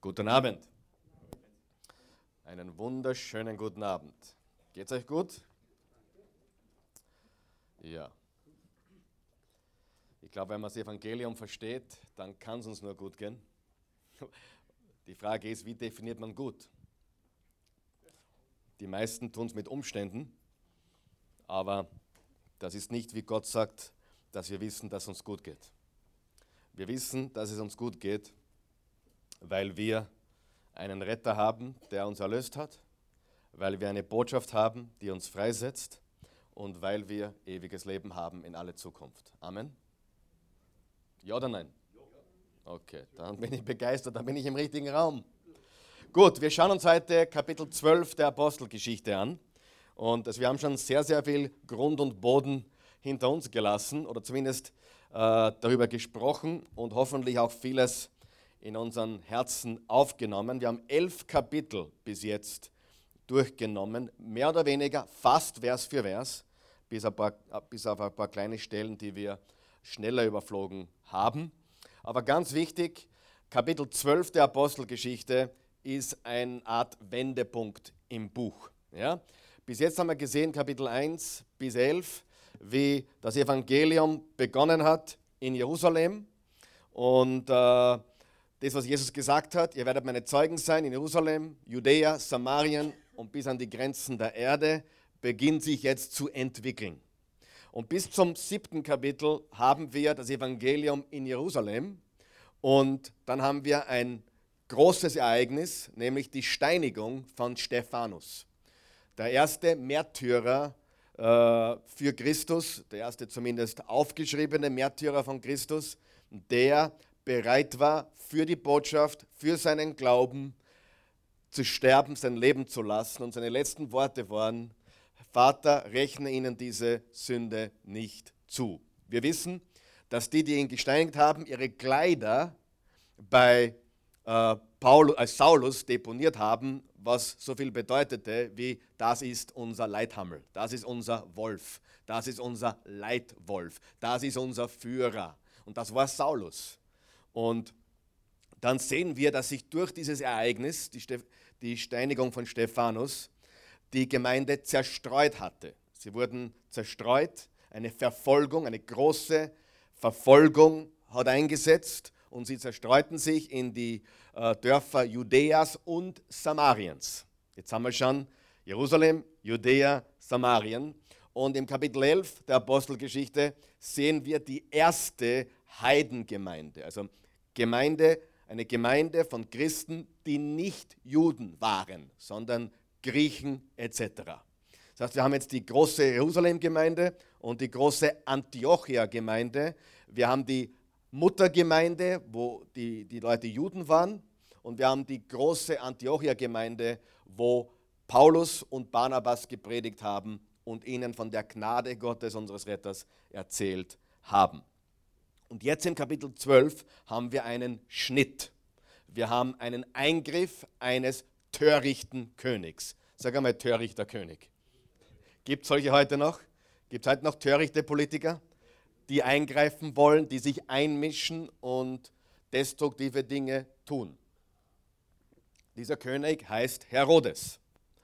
Guten Abend. Einen wunderschönen guten Abend. Geht's euch gut? Ja. Ich glaube, wenn man das Evangelium versteht, dann kann es uns nur gut gehen. Die Frage ist, wie definiert man gut? Die meisten tun es mit Umständen, aber das ist nicht, wie Gott sagt, dass wir wissen, dass es uns gut geht. Wir wissen, dass es uns gut geht, weil wir einen Retter haben, der uns erlöst hat, weil wir eine Botschaft haben, die uns freisetzt und weil wir ewiges Leben haben in alle Zukunft. Amen. Ja oder nein? Okay, dann bin ich begeistert, dann bin ich im richtigen Raum. Gut, wir schauen uns heute Kapitel 12 der Apostelgeschichte an. Und also wir haben schon sehr, sehr viel Grund und Boden hinter uns gelassen oder zumindest äh, darüber gesprochen und hoffentlich auch vieles in unseren Herzen aufgenommen. Wir haben elf Kapitel bis jetzt durchgenommen, mehr oder weniger fast Vers für Vers, bis, paar, bis auf ein paar kleine Stellen, die wir schneller überflogen haben. Aber ganz wichtig, Kapitel 12 der Apostelgeschichte ist eine Art Wendepunkt im Buch. Ja? Bis jetzt haben wir gesehen, Kapitel 1 bis 11, wie das Evangelium begonnen hat in Jerusalem. Und äh, das, was Jesus gesagt hat, ihr werdet meine Zeugen sein in Jerusalem, Judäa, Samarien und bis an die Grenzen der Erde, beginnt sich jetzt zu entwickeln. Und bis zum siebten Kapitel haben wir das Evangelium in Jerusalem und dann haben wir ein großes Ereignis, nämlich die Steinigung von Stephanus. Der erste Märtyrer äh, für Christus, der erste zumindest aufgeschriebene Märtyrer von Christus, der bereit war, für die Botschaft, für seinen Glauben zu sterben, sein Leben zu lassen. Und seine letzten Worte waren, Vater, rechne ihnen diese Sünde nicht zu. Wir wissen, dass die, die ihn gesteinigt haben, ihre Kleider bei äh, Paulus, äh, Saulus deponiert haben, was so viel bedeutete wie, das ist unser Leithammel, das ist unser Wolf, das ist unser Leitwolf, das ist unser Führer. Und das war Saulus. Und dann sehen wir, dass sich durch dieses Ereignis, die, die Steinigung von Stephanus, die Gemeinde zerstreut hatte. Sie wurden zerstreut, eine Verfolgung, eine große Verfolgung hat eingesetzt und sie zerstreuten sich in die äh, Dörfer Judäas und Samariens. Jetzt haben wir schon Jerusalem, Judäa, Samarien. Und im Kapitel 11 der Apostelgeschichte sehen wir die erste Heidengemeinde. Also Gemeinde, eine Gemeinde von Christen, die nicht Juden waren, sondern Griechen etc. Das heißt, wir haben jetzt die große Jerusalem-Gemeinde und die große Antiochia-Gemeinde. Wir haben die Muttergemeinde, wo die, die Leute Juden waren. Und wir haben die große Antiochia-Gemeinde, wo Paulus und Barnabas gepredigt haben und ihnen von der Gnade Gottes, unseres Retters, erzählt haben. Und jetzt im Kapitel 12 haben wir einen Schnitt. Wir haben einen Eingriff eines törichten Königs. Sag einmal, törichter König. Gibt es solche heute noch? Gibt es heute noch törichte Politiker, die eingreifen wollen, die sich einmischen und destruktive Dinge tun? Dieser König heißt Herodes.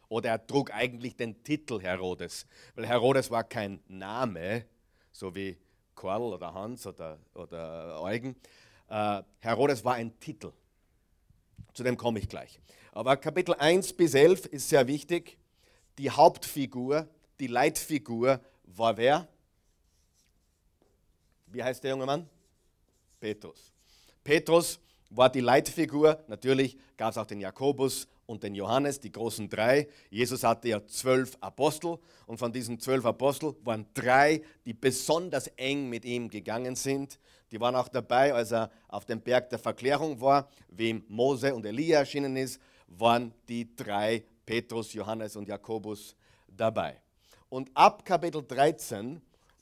Oder er trug eigentlich den Titel Herodes, weil Herodes war kein Name, so wie Karl oder Hans oder, oder Eugen. Äh, Herodes war ein Titel. Zu dem komme ich gleich. Aber Kapitel 1 bis 11 ist sehr wichtig. Die Hauptfigur, die Leitfigur war wer? Wie heißt der junge Mann? Petrus. Petrus war die Leitfigur. Natürlich gab es auch den Jakobus und den Johannes, die großen drei. Jesus hatte ja zwölf Apostel und von diesen zwölf Aposteln waren drei, die besonders eng mit ihm gegangen sind. Die waren auch dabei, als er auf dem Berg der Verklärung war, wem Mose und Elia erschienen ist, waren die drei, Petrus, Johannes und Jakobus, dabei. Und ab Kapitel 13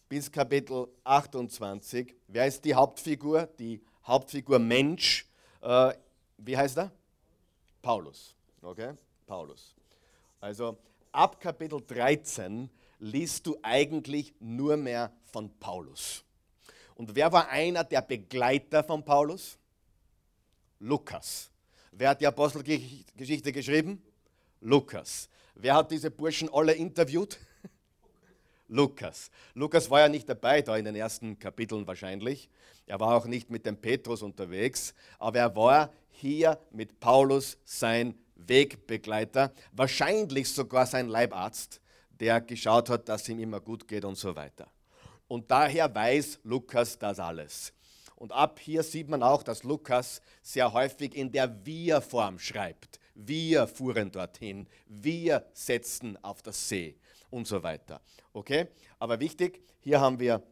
bis Kapitel 28, wer ist die Hauptfigur? Die Hauptfigur Mensch, äh, wie heißt er? Paulus. Okay? Paulus. Also ab Kapitel 13 liest du eigentlich nur mehr von Paulus. Und wer war einer der Begleiter von Paulus? Lukas. Wer hat die Apostelgeschichte geschrieben? Lukas. Wer hat diese Burschen alle interviewt? Lukas. Lukas war ja nicht dabei da in den ersten Kapiteln wahrscheinlich. Er war auch nicht mit dem Petrus unterwegs, aber er war hier mit Paulus sein Wegbegleiter, wahrscheinlich sogar sein Leibarzt, der geschaut hat, dass ihm immer gut geht und so weiter. Und daher weiß Lukas das alles. Und ab hier sieht man auch, dass Lukas sehr häufig in der Wir-Form schreibt. Wir fuhren dorthin, wir setzten auf das See und so weiter. Okay? Aber wichtig, hier haben wir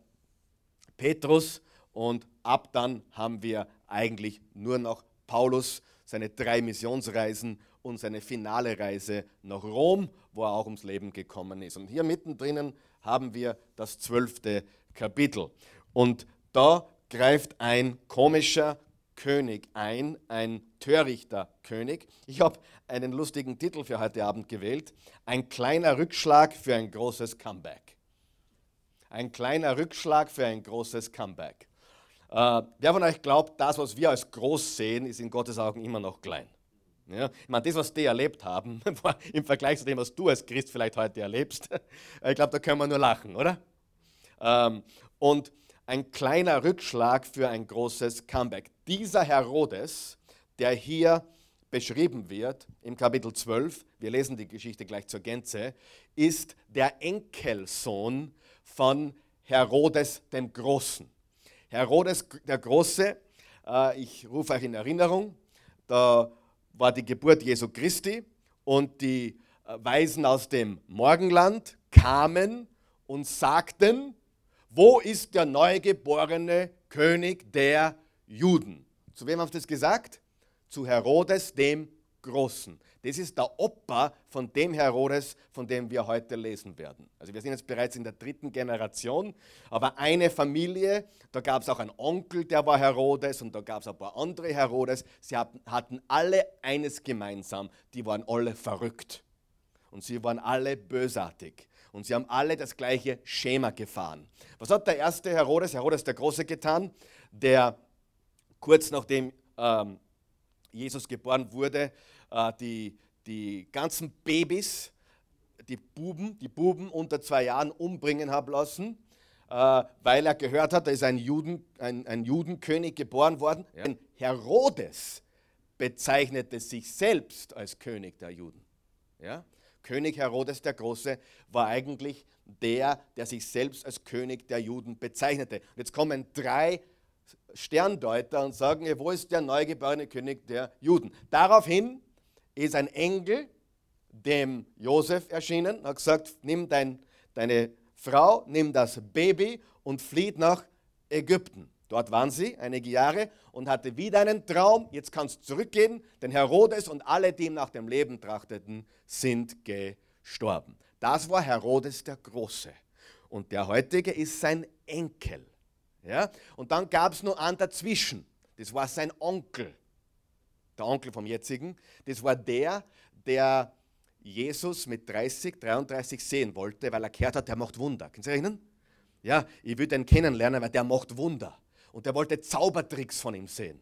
Petrus und ab dann haben wir eigentlich nur noch Paulus, seine drei Missionsreisen und seine finale Reise nach Rom, wo er auch ums Leben gekommen ist. Und hier mittendrin haben wir das zwölfte Kapitel. Und da greift ein komischer König ein, ein törichter König. Ich habe einen lustigen Titel für heute Abend gewählt. Ein kleiner Rückschlag für ein großes Comeback. Ein kleiner Rückschlag für ein großes Comeback. Äh, wer von euch glaubt, das, was wir als groß sehen, ist in Gottes Augen immer noch klein? Ja, ich meine, das, was die erlebt haben, im Vergleich zu dem, was du als Christ vielleicht heute erlebst, ich glaube, da können wir nur lachen, oder? Ähm, und ein kleiner Rückschlag für ein großes Comeback. Dieser Herodes, der hier beschrieben wird im Kapitel 12, wir lesen die Geschichte gleich zur Gänze, ist der Enkelsohn von Herodes dem Großen. Herodes der Große, äh, ich rufe euch in Erinnerung, da war die Geburt Jesu Christi und die äh, Weisen aus dem Morgenland kamen und sagten, wo ist der neugeborene König der Juden? Zu wem haben sie das gesagt? Zu Herodes dem Großen. Das ist der Opa von dem Herodes, von dem wir heute lesen werden. Also wir sind jetzt bereits in der dritten Generation, aber eine Familie, da gab es auch einen Onkel, der war Herodes und da gab es ein paar andere Herodes. Sie hatten alle eines gemeinsam, die waren alle verrückt und sie waren alle bösartig. Und sie haben alle das gleiche Schema gefahren. Was hat der erste Herodes, Herodes der Große, getan? Der kurz nachdem ähm, Jesus geboren wurde, äh, die, die ganzen Babys, die Buben, die Buben unter zwei Jahren umbringen haben lassen, äh, weil er gehört hat, da ist ein, Juden, ein, ein Judenkönig geboren worden. Ja. Herodes bezeichnete sich selbst als König der Juden. Ja? König Herodes der Große war eigentlich der, der sich selbst als König der Juden bezeichnete. Und jetzt kommen drei Sterndeuter und sagen, wo ist der neugeborene König der Juden? Daraufhin ist ein Engel dem Josef erschienen und hat gesagt, nimm dein, deine Frau, nimm das Baby und flieht nach Ägypten. Dort waren sie einige Jahre und hatte wieder einen Traum. Jetzt kannst du zurückgehen, denn Herodes und alle, die ihm nach dem Leben trachteten, sind gestorben. Das war Herodes der Große. Und der heutige ist sein Enkel. Ja? Und dann gab es nur einen dazwischen. Das war sein Onkel. Der Onkel vom jetzigen. Das war der, der Jesus mit 30, 33 sehen wollte, weil er gehört hat, der macht Wunder. Können Sie erinnern? Ja, ich will den kennenlernen, weil der macht Wunder und er wollte Zaubertricks von ihm sehen.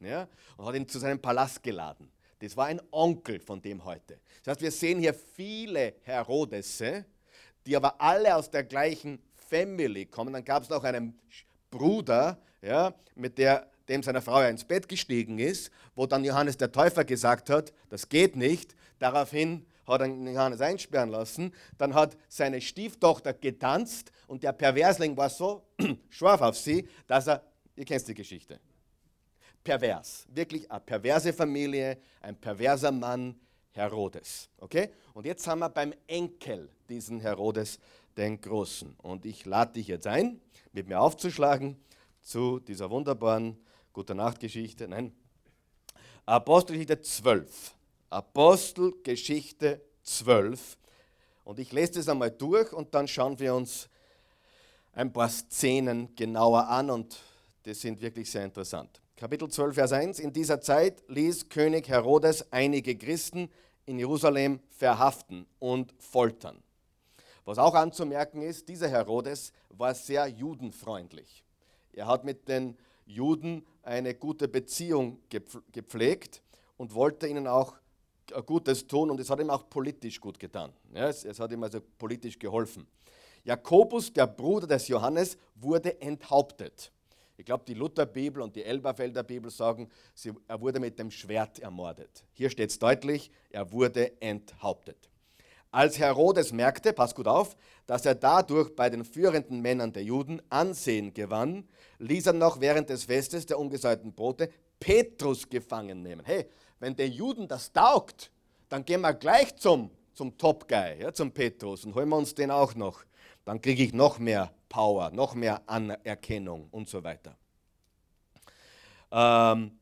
Ja? Und hat ihn zu seinem Palast geladen. Das war ein Onkel von dem heute. Das heißt, wir sehen hier viele Herodesse, die aber alle aus der gleichen Family kommen. Dann gab es noch einen Bruder, ja, mit der, dem seine Frau ins Bett gestiegen ist, wo dann Johannes der Täufer gesagt hat, das geht nicht. Daraufhin hat er Johannes einsperren lassen. Dann hat seine Stieftochter getanzt und der Perversling war so scharf auf sie, dass er, ihr kennt die Geschichte, pervers, wirklich eine perverse Familie, ein perverser Mann, Herodes. Okay? Und jetzt haben wir beim Enkel diesen Herodes den Großen. Und ich lade dich jetzt ein, mit mir aufzuschlagen zu dieser wunderbaren Gute Nacht Geschichte. Nein, Apostelgeschichte 12. Apostelgeschichte 12. Und ich lese das einmal durch und dann schauen wir uns ein paar Szenen genauer an und die sind wirklich sehr interessant. Kapitel 12, Vers 1. In dieser Zeit ließ König Herodes einige Christen in Jerusalem verhaften und foltern. Was auch anzumerken ist, dieser Herodes war sehr judenfreundlich. Er hat mit den Juden eine gute Beziehung gepflegt und wollte ihnen auch Gutes tun und es hat ihm auch politisch gut getan. Es, hat ihm also politisch geholfen. Jakobus, der Bruder des Johannes, wurde enthauptet. Ich glaube, die Lutherbibel und die Elberfelder Bibel sagen, er wurde mit dem Schwert ermordet. Hier steht es deutlich, er wurde enthauptet. Als Herodes merkte, pass gut auf, dass er dadurch bei den führenden Männern der Juden Ansehen gewann, ließ er noch während des Festes der ungesäuerten Brote Petrus gefangen nehmen. Hey, wenn den Juden das taugt, dann gehen wir gleich zum, zum Top Guy, ja, zum Petrus und holen wir uns den auch noch. Dann kriege ich noch mehr Power, noch mehr Anerkennung und so weiter. Ähm,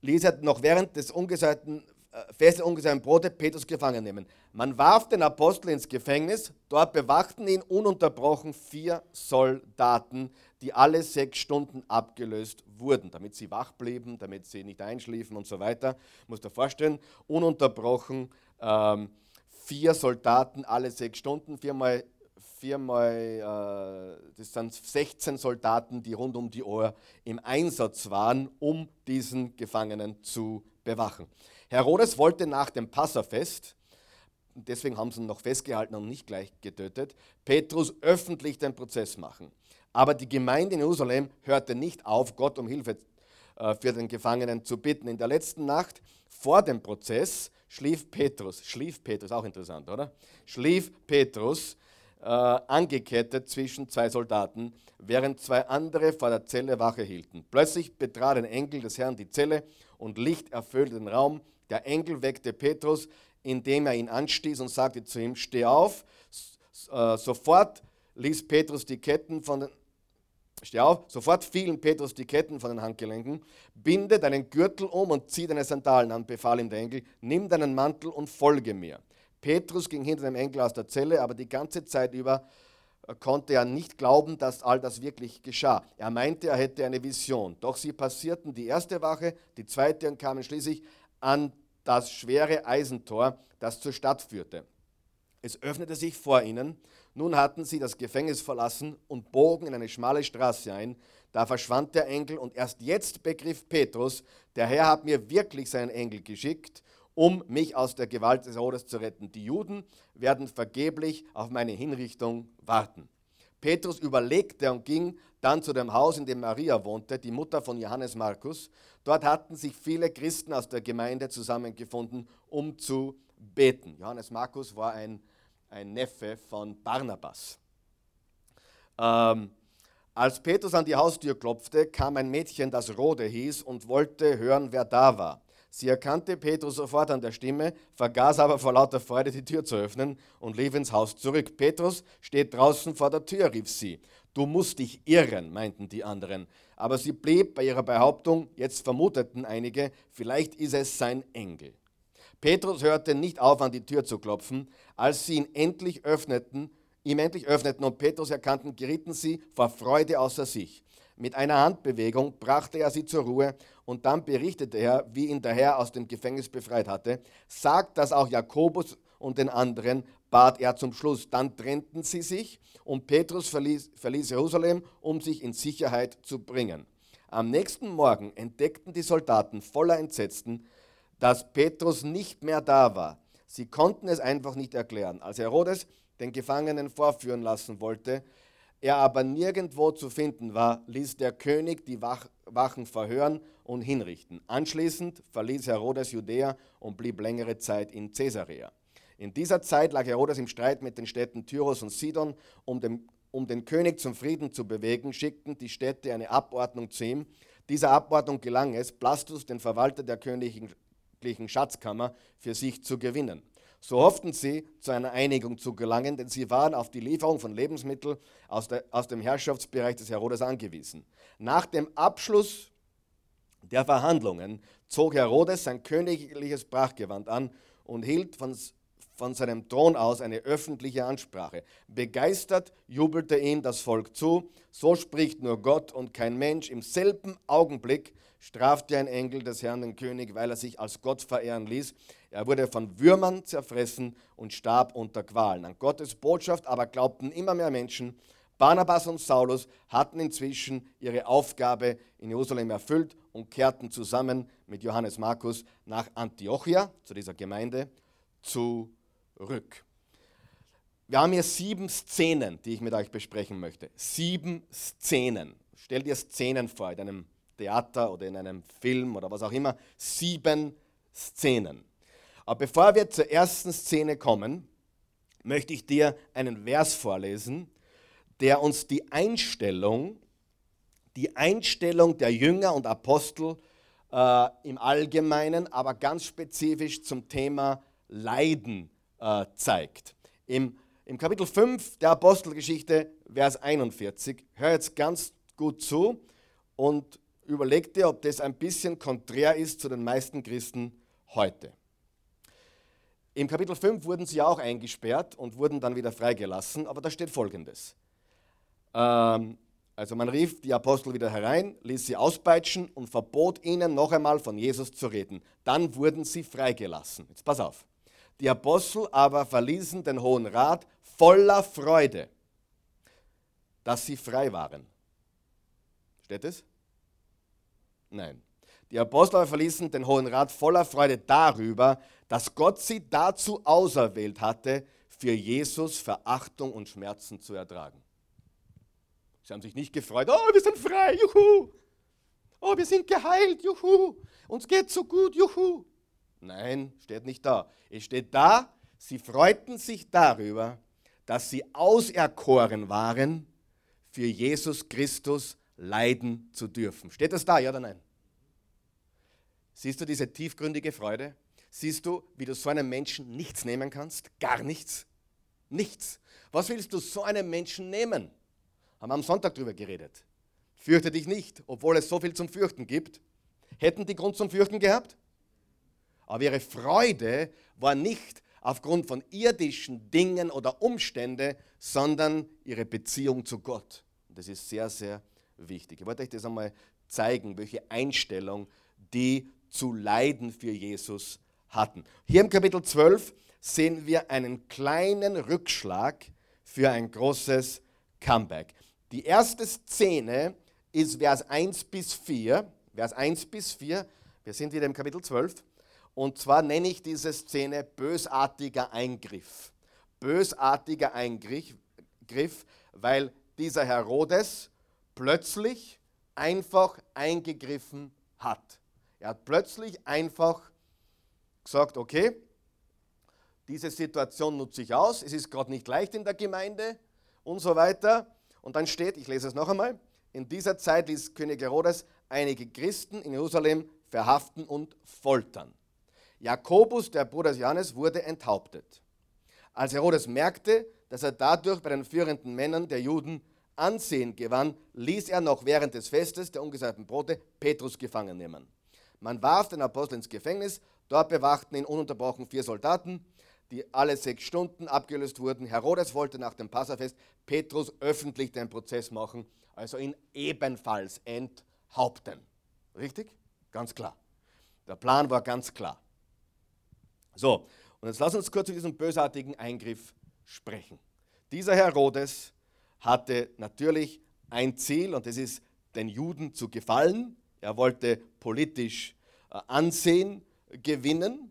ließ er noch während des ungesäuerten äh, Feste ungesäuerten Brote Petrus gefangen nehmen. Man warf den Apostel ins Gefängnis, dort bewachten ihn ununterbrochen vier Soldaten, die alle sechs Stunden abgelöst wurden, damit sie wach blieben, damit sie nicht einschliefen und so weiter. Muss dir vorstellen, ununterbrochen ähm, vier Soldaten alle sechs Stunden, viermal, viermal äh, das sind 16 Soldaten, die rund um die Uhr im Einsatz waren, um diesen Gefangenen zu bewachen. Herodes wollte nach dem Passafest, deswegen haben sie ihn noch festgehalten und nicht gleich getötet, Petrus öffentlich den Prozess machen. Aber die Gemeinde in Jerusalem hörte nicht auf, Gott um Hilfe äh, für den Gefangenen zu bitten. In der letzten Nacht vor dem Prozess schlief Petrus, schlief Petrus, auch interessant, oder? Schlief Petrus äh, angekettet zwischen zwei Soldaten, während zwei andere vor der Zelle Wache hielten. Plötzlich betrat ein Engel des Herrn die Zelle und Licht erfüllte den Raum. Der Engel weckte Petrus, indem er ihn anstieß und sagte zu ihm, steh auf. Äh, sofort ließ Petrus die Ketten von den Steh auf, sofort fielen Petrus die Ketten von den Handgelenken. Binde deinen Gürtel um und zieh deine Sandalen an, befahl ihm der Engel. Nimm deinen Mantel und folge mir. Petrus ging hinter dem Engel aus der Zelle, aber die ganze Zeit über äh, konnte er nicht glauben, dass all das wirklich geschah. Er meinte, er hätte eine Vision. Doch sie passierten die erste Wache, die zweite und kamen schließlich an das schwere Eisentor, das zur Stadt führte. Es öffnete sich vor ihnen. Nun hatten sie das Gefängnis verlassen und bogen in eine schmale Straße ein. Da verschwand der Engel und erst jetzt begriff Petrus, der Herr hat mir wirklich seinen Engel geschickt, um mich aus der Gewalt des Herodes zu retten. Die Juden werden vergeblich auf meine Hinrichtung warten. Petrus überlegte und ging dann zu dem Haus, in dem Maria wohnte, die Mutter von Johannes Markus. Dort hatten sich viele Christen aus der Gemeinde zusammengefunden, um zu beten. Johannes Markus war ein, ein Neffe von Barnabas. Ähm, als Petrus an die Haustür klopfte, kam ein Mädchen, das Rode hieß, und wollte hören, wer da war. Sie erkannte Petrus sofort an der Stimme, vergaß aber vor lauter Freude die Tür zu öffnen und lief ins Haus zurück. Petrus steht draußen vor der Tür, rief sie. Du musst dich irren, meinten die anderen. Aber sie blieb bei ihrer Behauptung, jetzt vermuteten einige, vielleicht ist es sein Engel. Petrus hörte nicht auf, an die Tür zu klopfen. Als sie ihn endlich öffneten, ihm endlich öffneten und Petrus erkannten, gerieten sie vor Freude außer sich. Mit einer Handbewegung brachte er sie zur Ruhe und dann berichtete er, wie ihn der Herr aus dem Gefängnis befreit hatte. Sagt das auch Jakobus und den anderen, bat er zum Schluss. Dann trennten sie sich und Petrus verließ, verließ Jerusalem, um sich in Sicherheit zu bringen. Am nächsten Morgen entdeckten die Soldaten voller Entsetzen, dass Petrus nicht mehr da war. Sie konnten es einfach nicht erklären. Als Herodes den Gefangenen vorführen lassen wollte, er aber nirgendwo zu finden war, ließ der König die Wachen verhören und hinrichten. Anschließend verließ Herodes Judäa und blieb längere Zeit in Caesarea. In dieser Zeit lag Herodes im Streit mit den Städten Tyros und Sidon. Um den, um den König zum Frieden zu bewegen, schickten die Städte eine Abordnung zu ihm. Dieser Abordnung gelang es, Blastus, den Verwalter der königlichen Schatzkammer, für sich zu gewinnen. So hofften sie, zu einer Einigung zu gelangen, denn sie waren auf die Lieferung von Lebensmitteln aus, der, aus dem Herrschaftsbereich des Herodes angewiesen. Nach dem Abschluss der Verhandlungen zog Herodes sein königliches Prachtgewand an und hielt von, von seinem Thron aus eine öffentliche Ansprache. Begeistert jubelte ihm das Volk zu. So spricht nur Gott und kein Mensch. Im selben Augenblick strafte ein Engel des Herrn den König, weil er sich als Gott verehren ließ. Er wurde von Würmern zerfressen und starb unter Qualen. An Gottes Botschaft aber glaubten immer mehr Menschen. Barnabas und Saulus hatten inzwischen ihre Aufgabe in Jerusalem erfüllt und kehrten zusammen mit Johannes Markus nach Antiochia, zu dieser Gemeinde, zurück. Wir haben hier sieben Szenen, die ich mit euch besprechen möchte. Sieben Szenen. Stell dir Szenen vor in einem Theater oder in einem Film oder was auch immer. Sieben Szenen. Aber bevor wir zur ersten Szene kommen, möchte ich dir einen Vers vorlesen, der uns die Einstellung, die Einstellung der Jünger und Apostel äh, im Allgemeinen, aber ganz spezifisch zum Thema Leiden äh, zeigt. Im, Im Kapitel 5 der Apostelgeschichte, Vers 41, hör jetzt ganz gut zu und überleg dir, ob das ein bisschen konträr ist zu den meisten Christen heute. Im Kapitel 5 wurden sie auch eingesperrt und wurden dann wieder freigelassen, aber da steht folgendes. Ähm, also man rief die Apostel wieder herein, ließ sie auspeitschen und verbot ihnen noch einmal von Jesus zu reden. Dann wurden sie freigelassen. Jetzt pass auf. Die Apostel aber verließen den Hohen Rat voller Freude, dass sie frei waren. Steht es? Nein. Die Apostel aber verließen den Hohen Rat voller Freude darüber, dass Gott sie dazu auserwählt hatte, für Jesus Verachtung und Schmerzen zu ertragen. Sie haben sich nicht gefreut, oh, wir sind frei, juhu. Oh, wir sind geheilt, juhu. Uns geht so gut, juhu. Nein, steht nicht da. Es steht da, sie freuten sich darüber, dass sie auserkoren waren, für Jesus Christus leiden zu dürfen. Steht das da, ja oder nein? Siehst du diese tiefgründige Freude? Siehst du, wie du so einem Menschen nichts nehmen kannst? Gar nichts. Nichts. Was willst du so einem Menschen nehmen? Haben wir am Sonntag darüber geredet. Fürchte dich nicht, obwohl es so viel zum Fürchten gibt. Hätten die Grund zum Fürchten gehabt? Aber ihre Freude war nicht aufgrund von irdischen Dingen oder Umständen, sondern ihre Beziehung zu Gott. Und das ist sehr, sehr wichtig. Ich wollte euch das einmal zeigen, welche Einstellung die zu leiden für Jesus hatten. Hier im Kapitel 12 sehen wir einen kleinen Rückschlag für ein großes Comeback. Die erste Szene ist Vers 1 bis 4. Vers 1 bis 4. Wir sind wieder im Kapitel 12. Und zwar nenne ich diese Szene bösartiger Eingriff. Bösartiger Eingriff, weil dieser Herodes plötzlich einfach eingegriffen hat. Er hat plötzlich einfach gesagt, okay, diese Situation nutze ich aus, es ist gerade nicht leicht in der Gemeinde und so weiter. Und dann steht, ich lese es noch einmal, in dieser Zeit ließ König Herodes einige Christen in Jerusalem verhaften und foltern. Jakobus, der Bruder des Johannes, wurde enthauptet. Als Herodes merkte, dass er dadurch bei den führenden Männern der Juden Ansehen gewann, ließ er noch während des Festes der ungesalbten Brote Petrus gefangen nehmen. Man warf den Apostel ins Gefängnis, dort bewachten ihn ununterbrochen vier Soldaten, die alle sechs Stunden abgelöst wurden. Herodes wollte nach dem Passafest Petrus öffentlich den Prozess machen, also ihn ebenfalls enthaupten. Richtig? Ganz klar. Der Plan war ganz klar. So, und jetzt lass uns kurz über diesen bösartigen Eingriff sprechen. Dieser Herodes hatte natürlich ein Ziel und das ist, den Juden zu gefallen er wollte politisch äh, Ansehen gewinnen.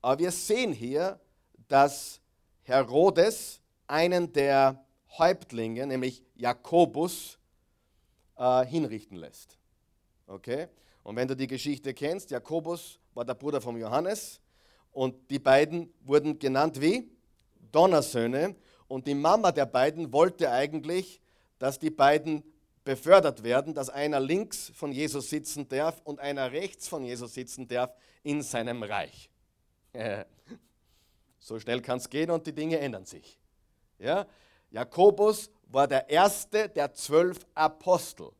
Aber wir sehen hier, dass Herodes einen der Häuptlinge, nämlich Jakobus, äh, hinrichten lässt. Okay? Und wenn du die Geschichte kennst, Jakobus war der Bruder von Johannes und die beiden wurden genannt wie Donnersöhne. Und die Mama der beiden wollte eigentlich, dass die beiden befördert werden, dass einer links von Jesus sitzen darf und einer rechts von Jesus sitzen darf in seinem Reich. So schnell kann es gehen und die Dinge ändern sich. Ja? Jakobus war der erste der zwölf Apostel,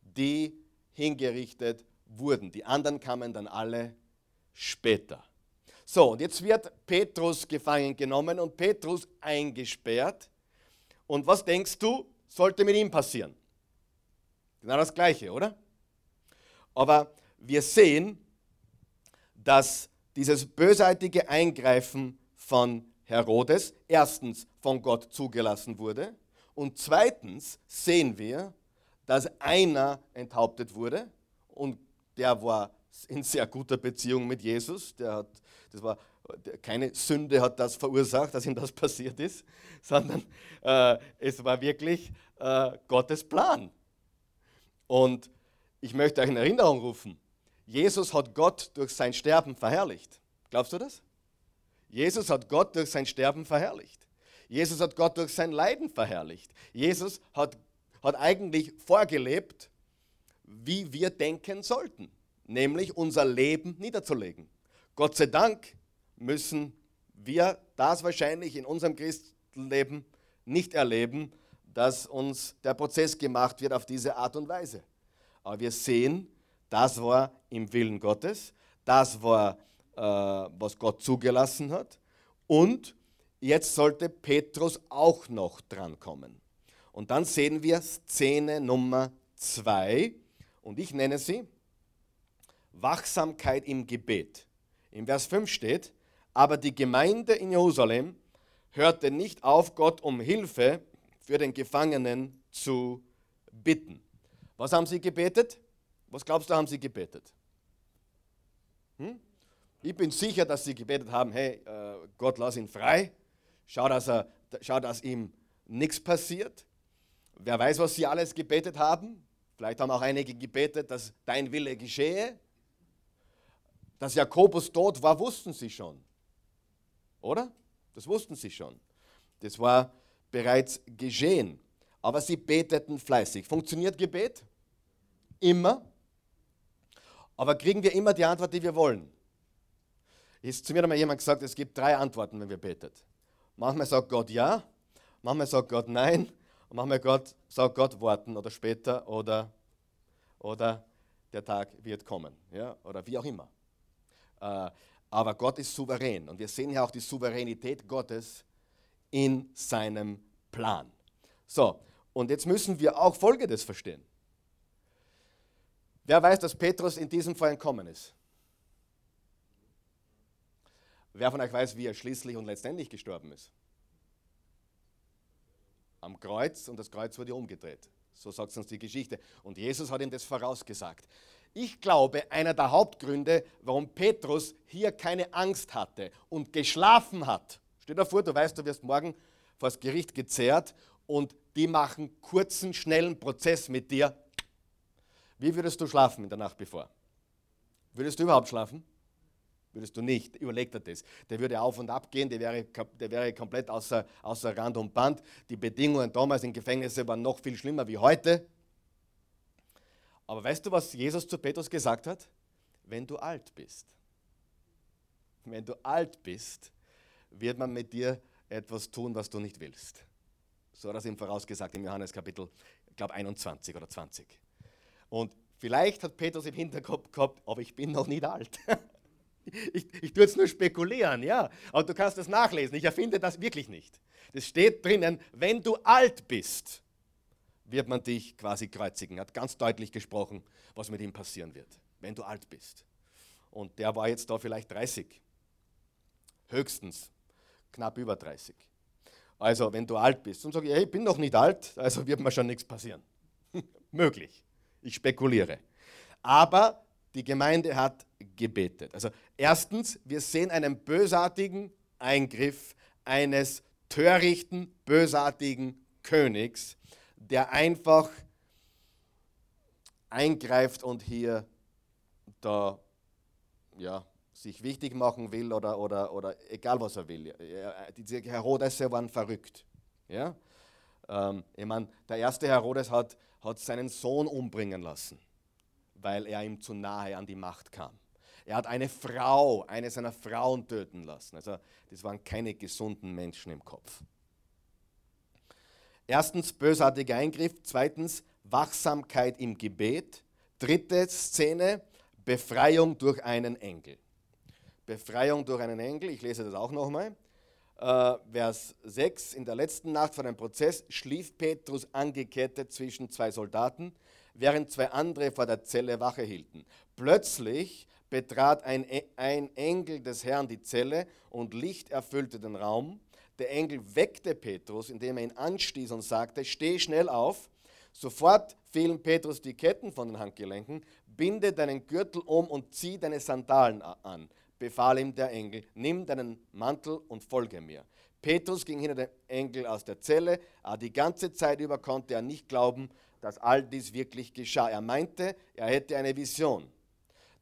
die hingerichtet wurden. Die anderen kamen dann alle später. So, und jetzt wird Petrus gefangen genommen und Petrus eingesperrt. Und was denkst du, sollte mit ihm passieren? Genau das Gleiche, oder? Aber wir sehen, dass dieses bösartige Eingreifen von Herodes erstens von Gott zugelassen wurde Und zweitens sehen wir, dass einer enthauptet wurde und der war in sehr guter Beziehung mit Jesus. Der hat, das war keine Sünde hat das verursacht, dass ihm das passiert ist, sondern äh, es war wirklich äh, Gottes Plan. Und ich möchte euch in Erinnerung rufen, Jesus hat Gott durch sein Sterben verherrlicht. Glaubst du das? Jesus hat Gott durch sein Sterben verherrlicht. Jesus hat Gott durch sein Leiden verherrlicht. Jesus hat, hat eigentlich vorgelebt, wie wir denken sollten, nämlich unser Leben niederzulegen. Gott sei Dank müssen wir das wahrscheinlich in unserem Christenleben nicht erleben, dass uns der Prozess gemacht wird auf diese Art und Weise. Aber wir sehen, das war im Willen Gottes, das war, äh, was Gott zugelassen hat. Und jetzt sollte Petrus auch noch drankommen. Und dann sehen wir Szene Nummer zwei, und ich nenne sie Wachsamkeit im Gebet. Im Vers 5 steht, aber die Gemeinde in Jerusalem hörte nicht auf, Gott um Hilfe für den Gefangenen zu bitten. Was haben sie gebetet? Was glaubst du, haben sie gebetet? Hm? Ich bin sicher, dass sie gebetet haben, hey, äh, Gott, lass ihn frei. Schau, dass, er, schau, dass ihm nichts passiert. Wer weiß, was sie alles gebetet haben. Vielleicht haben auch einige gebetet, dass dein Wille geschehe. Dass Jakobus tot war, wussten sie schon. Oder? Das wussten sie schon. Das war bereits geschehen. Aber sie beteten fleißig. Funktioniert Gebet? Immer. Aber kriegen wir immer die Antwort, die wir wollen? Ist zu mir hat mal jemand gesagt, es gibt drei Antworten, wenn wir beten. Manchmal sagt Gott ja, manchmal sagt Gott nein und manchmal Gott, sagt Gott warten oder später oder, oder der Tag wird kommen ja, oder wie auch immer. Äh, aber Gott ist souverän und wir sehen ja auch die Souveränität Gottes in seinem Plan. So, und jetzt müssen wir auch Folgendes verstehen. Wer weiß, dass Petrus in diesem Fall entkommen ist? Wer von euch weiß, wie er schließlich und letztendlich gestorben ist? Am Kreuz und das Kreuz wurde umgedreht. So sagt uns die Geschichte. Und Jesus hat ihm das vorausgesagt. Ich glaube, einer der Hauptgründe, warum Petrus hier keine Angst hatte und geschlafen hat. Stell dir vor, du weißt, du wirst morgen vor das Gericht gezerrt und die machen kurzen, schnellen Prozess mit dir. Wie würdest du schlafen in der Nacht bevor? Würdest du überhaupt schlafen? Würdest du nicht. Überleg dir das. Der würde auf und ab gehen, der wäre, der wäre komplett außer, außer Rand und Band. Die Bedingungen damals in Gefängnisse waren noch viel schlimmer wie heute. Aber weißt du, was Jesus zu Petrus gesagt hat? Wenn du alt bist, wenn du alt bist, wird man mit dir etwas tun, was du nicht willst. So hat er es ihm vorausgesagt im Johannes Kapitel, ich glaube 21 oder 20. Und vielleicht hat Petrus im Hinterkopf gehabt, aber ich bin noch nicht alt. ich, ich tue jetzt nur spekulieren, ja. Aber du kannst das nachlesen. Ich erfinde das wirklich nicht. Das steht drinnen, wenn du alt bist, wird man dich quasi kreuzigen. Er hat ganz deutlich gesprochen, was mit ihm passieren wird, wenn du alt bist. Und der war jetzt da vielleicht 30. Höchstens knapp über 30. Also, wenn du alt bist und sagst, hey, ich bin noch nicht alt, also wird mir schon nichts passieren. Möglich. Ich spekuliere. Aber die Gemeinde hat gebetet. Also, erstens, wir sehen einen bösartigen Eingriff eines törichten, bösartigen Königs, der einfach eingreift und hier da ja, sich wichtig machen will oder, oder, oder egal was er will. Die Herodes waren verrückt. Ja? Ähm, ich meine, der erste Herodes hat, hat seinen Sohn umbringen lassen, weil er ihm zu nahe an die Macht kam. Er hat eine Frau, eine seiner Frauen töten lassen. Also das waren keine gesunden Menschen im Kopf. Erstens bösartiger Eingriff, zweitens Wachsamkeit im Gebet, dritte Szene Befreiung durch einen Engel. Befreiung durch einen Engel, ich lese das auch nochmal. Äh, Vers 6, in der letzten Nacht vor dem Prozess schlief Petrus angekettet zwischen zwei Soldaten, während zwei andere vor der Zelle Wache hielten. Plötzlich betrat ein, e, ein Engel des Herrn die Zelle und Licht erfüllte den Raum. Der Engel weckte Petrus, indem er ihn anstieß und sagte, steh schnell auf. Sofort fielen Petrus die Ketten von den Handgelenken, binde deinen Gürtel um und zieh deine Sandalen an, befahl ihm der Engel, nimm deinen Mantel und folge mir. Petrus ging hinter dem Engel aus der Zelle, aber die ganze Zeit über konnte er nicht glauben, dass all dies wirklich geschah. Er meinte, er hätte eine Vision.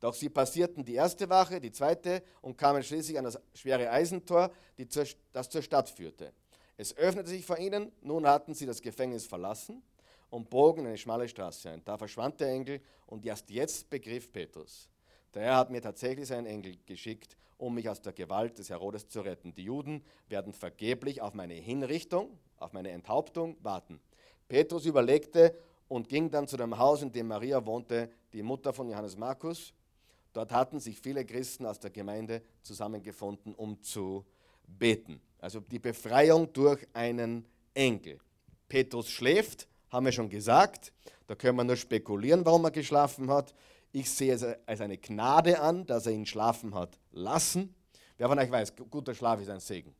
Doch sie passierten die erste Wache, die zweite und kamen schließlich an das schwere Eisentor, zur, das zur Stadt führte. Es öffnete sich vor ihnen, nun hatten sie das Gefängnis verlassen und bogen eine schmale Straße ein. Da verschwand der Engel und erst jetzt begriff Petrus. Der Herr hat mir tatsächlich seinen Engel geschickt, um mich aus der Gewalt des Herodes zu retten. Die Juden werden vergeblich auf meine Hinrichtung, auf meine Enthauptung warten. Petrus überlegte und ging dann zu dem Haus, in dem Maria wohnte, die Mutter von Johannes Markus. Dort hatten sich viele Christen aus der Gemeinde zusammengefunden, um zu beten. Also die Befreiung durch einen Engel. Petrus schläft, haben wir schon gesagt. Da können wir nur spekulieren, warum er geschlafen hat. Ich sehe es als eine Gnade an, dass er ihn schlafen hat lassen. Wer von euch weiß, guter Schlaf ist ein Segen.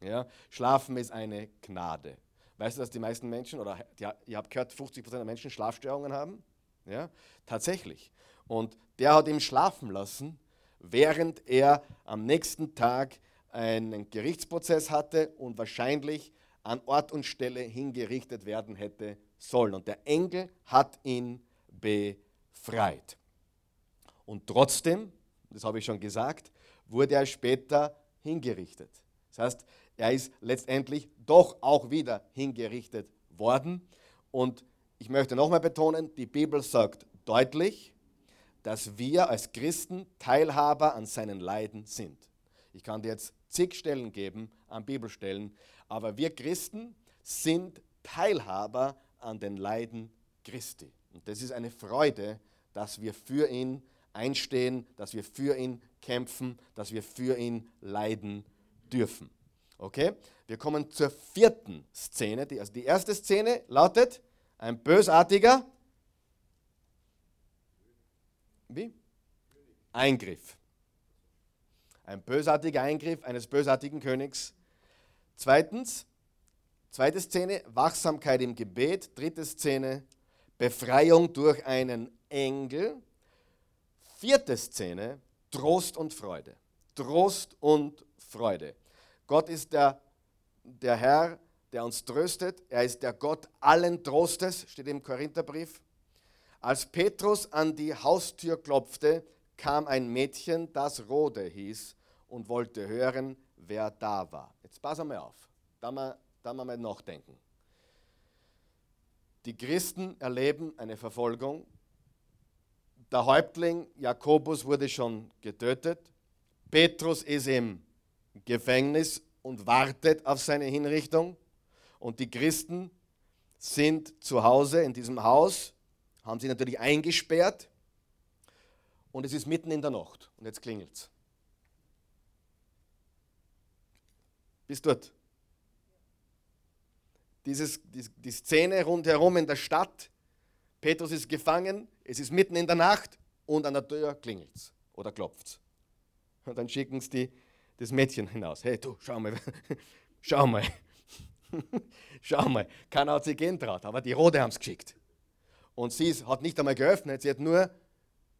Ja? Schlafen ist eine Gnade. Weißt du, dass die meisten Menschen, oder ja, ihr habt gehört, 50% der Menschen Schlafstörungen haben? Ja? Tatsächlich. Und der hat ihn schlafen lassen, während er am nächsten Tag einen Gerichtsprozess hatte und wahrscheinlich an Ort und Stelle hingerichtet werden hätte sollen. Und der Engel hat ihn befreit. Und trotzdem, das habe ich schon gesagt, wurde er später hingerichtet. Das heißt, er ist letztendlich doch auch wieder hingerichtet worden. Und ich möchte nochmal betonen, die Bibel sagt deutlich, dass wir als Christen Teilhaber an seinen Leiden sind. Ich kann dir jetzt zig Stellen geben an Bibelstellen, aber wir Christen sind Teilhaber an den Leiden Christi. Und das ist eine Freude, dass wir für ihn einstehen, dass wir für ihn kämpfen, dass wir für ihn leiden dürfen. Okay? Wir kommen zur vierten Szene. Also die erste Szene lautet, ein bösartiger wie? Eingriff. Ein bösartiger Eingriff eines bösartigen Königs. Zweitens, zweite Szene, Wachsamkeit im Gebet. Dritte Szene, Befreiung durch einen Engel. Vierte Szene, Trost und Freude. Trost und Freude. Gott ist der, der Herr, der uns tröstet. Er ist der Gott allen Trostes, steht im Korintherbrief. Als Petrus an die Haustür klopfte, kam ein Mädchen, das Rode hieß, und wollte hören, wer da war. Jetzt pass mal auf, da mal, da mal nachdenken. Die Christen erleben eine Verfolgung. Der Häuptling Jakobus wurde schon getötet. Petrus ist im Gefängnis und wartet auf seine Hinrichtung. Und die Christen sind zu Hause in diesem Haus haben sie natürlich eingesperrt und es ist mitten in der Nacht und jetzt klingelt es. Bis dort. Dieses, die, die Szene rundherum in der Stadt, Petrus ist gefangen, es ist mitten in der Nacht und an der Tür klingelt es oder klopft es. Und dann schicken sie das Mädchen hinaus. Hey du, schau mal, schau mal, schau mal. Keiner hat sie gehen traut, aber die Rode haben es geschickt. Und sie hat nicht einmal geöffnet, sie hat nur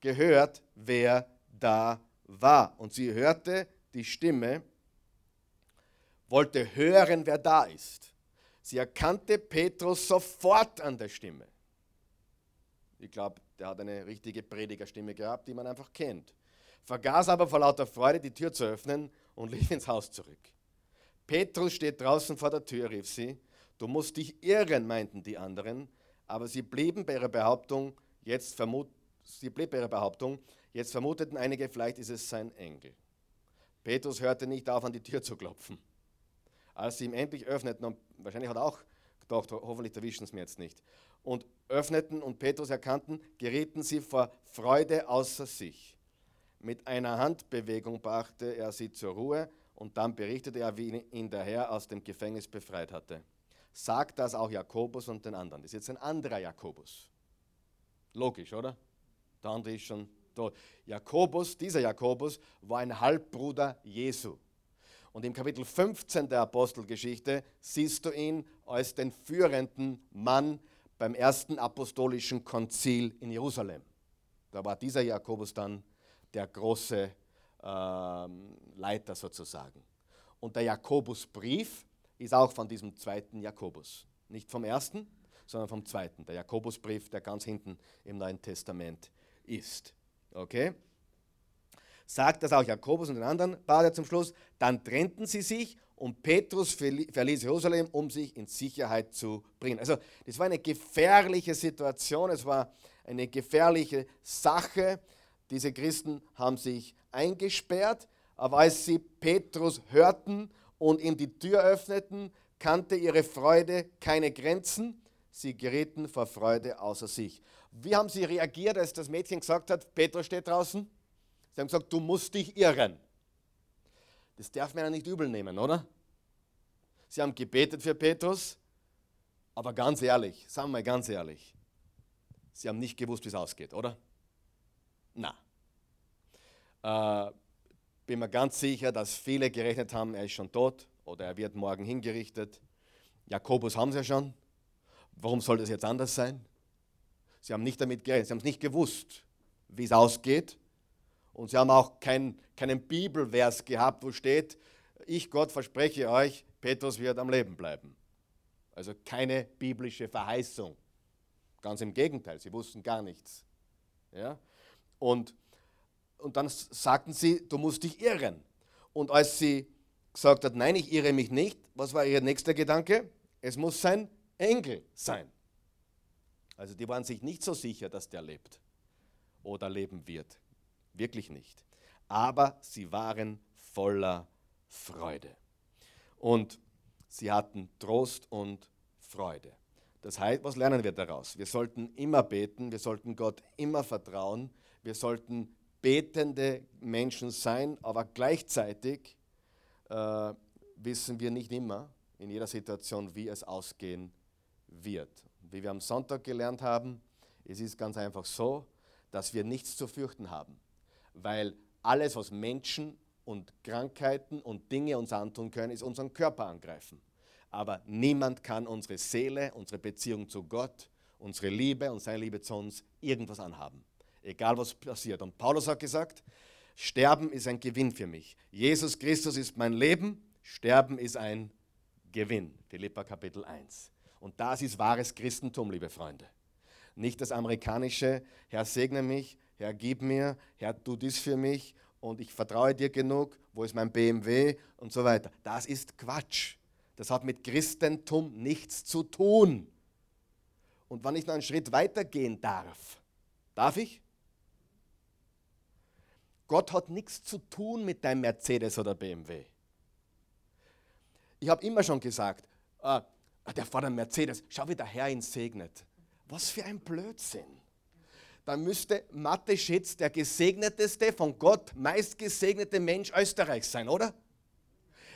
gehört, wer da war. Und sie hörte die Stimme, wollte hören, wer da ist. Sie erkannte Petrus sofort an der Stimme. Ich glaube, der hat eine richtige Predigerstimme gehabt, die man einfach kennt. Vergaß aber vor lauter Freude, die Tür zu öffnen und lief ins Haus zurück. Petrus steht draußen vor der Tür, rief sie. Du musst dich irren, meinten die anderen. Aber sie blieben bei ihrer Behauptung, jetzt vermut, sie blieb bei ihrer Behauptung, jetzt vermuteten einige, vielleicht ist es sein Engel. Petrus hörte nicht auf, an die Tür zu klopfen. Als sie ihm endlich öffneten, und wahrscheinlich hat er auch gedacht, hoffentlich erwischen sie mir jetzt nicht, und öffneten und Petrus erkannten, gerieten sie vor Freude außer sich. Mit einer Handbewegung brachte er sie zur Ruhe und dann berichtete er, wie ihn der Herr aus dem Gefängnis befreit hatte sagt das auch Jakobus und den anderen. Das ist jetzt ein anderer Jakobus. Logisch, oder? Der andere ist schon tot. Jakobus, dieser Jakobus, war ein Halbbruder Jesu. Und im Kapitel 15 der Apostelgeschichte siehst du ihn als den führenden Mann beim ersten apostolischen Konzil in Jerusalem. Da war dieser Jakobus dann der große ähm, Leiter sozusagen. Und der Jakobusbrief ist auch von diesem zweiten Jakobus. Nicht vom ersten, sondern vom zweiten. Der Jakobusbrief, der ganz hinten im Neuen Testament ist. Okay? Sagt das auch Jakobus und den anderen Paare zum Schluss. Dann trennten sie sich und Petrus verließ Jerusalem, um sich in Sicherheit zu bringen. Also, das war eine gefährliche Situation, es war eine gefährliche Sache. Diese Christen haben sich eingesperrt, aber als sie Petrus hörten und ihm die Tür öffneten, kannte ihre Freude keine Grenzen. Sie gerieten vor Freude außer sich. Wie haben sie reagiert, als das Mädchen gesagt hat, Petrus steht draußen? Sie haben gesagt, du musst dich irren. Das darf man ja nicht übel nehmen, oder? Sie haben gebetet für Petrus, aber ganz ehrlich, sagen wir mal ganz ehrlich, sie haben nicht gewusst, wie es ausgeht, oder? Na. Äh, bin mir ganz sicher, dass viele gerechnet haben, er ist schon tot oder er wird morgen hingerichtet. Jakobus haben sie ja schon. Warum soll das jetzt anders sein? Sie haben nicht damit gerechnet, sie haben es nicht gewusst, wie es ausgeht. Und sie haben auch kein, keinen Bibelvers gehabt, wo steht, ich Gott verspreche euch, Petrus wird am Leben bleiben. Also keine biblische Verheißung. Ganz im Gegenteil, sie wussten gar nichts. Ja? Und, und dann sagten sie, du musst dich irren. Und als sie gesagt hat, nein, ich irre mich nicht, was war ihr nächster Gedanke? Es muss sein Engel sein. Also die waren sich nicht so sicher, dass der lebt oder leben wird. Wirklich nicht. Aber sie waren voller Freude. Und sie hatten Trost und Freude. Das heißt, was lernen wir daraus? Wir sollten immer beten, wir sollten Gott immer vertrauen, wir sollten betende Menschen sein, aber gleichzeitig äh, wissen wir nicht immer in jeder Situation, wie es ausgehen wird. Wie wir am Sonntag gelernt haben, es ist ganz einfach so, dass wir nichts zu fürchten haben weil alles, was Menschen und Krankheiten und Dinge uns antun können, ist unseren Körper angreifen. Aber niemand kann unsere Seele, unsere Beziehung zu Gott, unsere Liebe und seine Liebe zu uns irgendwas anhaben. Egal was passiert. Und Paulus hat gesagt, Sterben ist ein Gewinn für mich. Jesus Christus ist mein Leben, Sterben ist ein Gewinn. Philippa Kapitel 1. Und das ist wahres Christentum, liebe Freunde. Nicht das amerikanische, Herr segne mich, Herr, gib mir, Herr, tu dies für mich und ich vertraue dir genug, wo ist mein BMW und so weiter. Das ist Quatsch. Das hat mit Christentum nichts zu tun. Und wenn ich noch einen Schritt weiter gehen darf, darf ich? Gott hat nichts zu tun mit deinem Mercedes oder BMW. Ich habe immer schon gesagt, äh, der fährt einen Mercedes, schau, wie der Herr ihn segnet. Was für ein Blödsinn dann müsste Mathe Schitz der gesegneteste, von Gott meistgesegnete Mensch Österreichs sein, oder?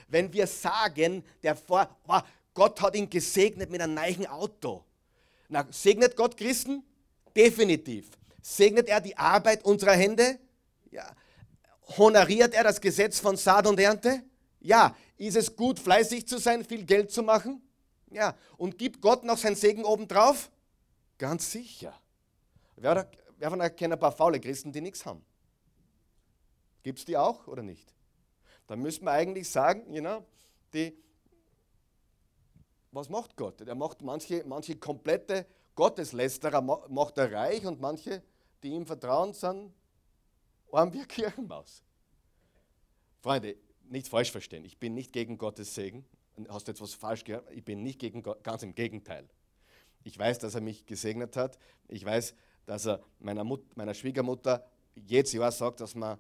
Wenn wir sagen, der vor, oh, Gott hat ihn gesegnet mit einem neuen Auto. Na, segnet Gott Christen? Definitiv. Segnet er die Arbeit unserer Hände? Ja. Honoriert er das Gesetz von Saat und Ernte? Ja. Ist es gut, fleißig zu sein, viel Geld zu machen? Ja. Und gibt Gott noch sein Segen obendrauf? Ganz sicher. Wer, Wer von euch kennt ein paar faule Christen, die nichts haben? Gibt es die auch oder nicht? Da müsste man eigentlich sagen, you know, die, was macht Gott? Er macht manche, manche komplette Gotteslästerer macht er reich und manche, die ihm vertrauen, sind arm wie Kirchenmaus. Freunde, nicht falsch verstehen. Ich bin nicht gegen Gottes Segen. Hast du jetzt was falsch gehört? Ich bin nicht gegen Gott, ganz im Gegenteil. Ich weiß, dass er mich gesegnet hat. Ich weiß, dass er meiner, Mut, meiner Schwiegermutter jedes Jahr sagt, dass man